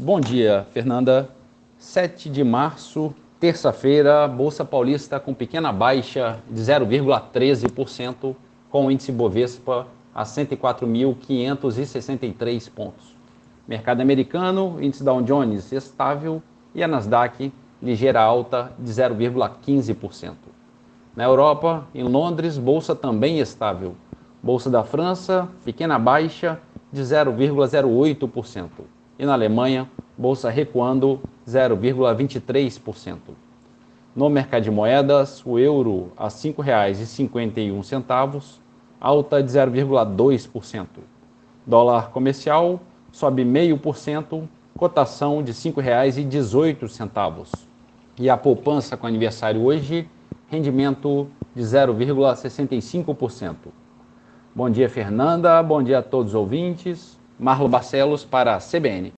Bom dia, Fernanda. 7 de março, terça-feira, Bolsa Paulista com pequena baixa de 0,13%, com o índice Bovespa a 104.563 pontos. Mercado americano, índice Dow Jones estável e a Nasdaq ligeira alta de 0,15%. Na Europa, em Londres, bolsa também estável. Bolsa da França, pequena baixa de 0,08% e na Alemanha, bolsa recuando 0,23%. No mercado de moedas, o euro a R$ 5,51, alta de 0,2%. Dólar comercial sobe 0,5%, cotação de R$ 5,18. E a poupança com aniversário hoje, rendimento de 0,65%. Bom dia, Fernanda. Bom dia a todos os ouvintes. Marlo Barcelos para a CBN.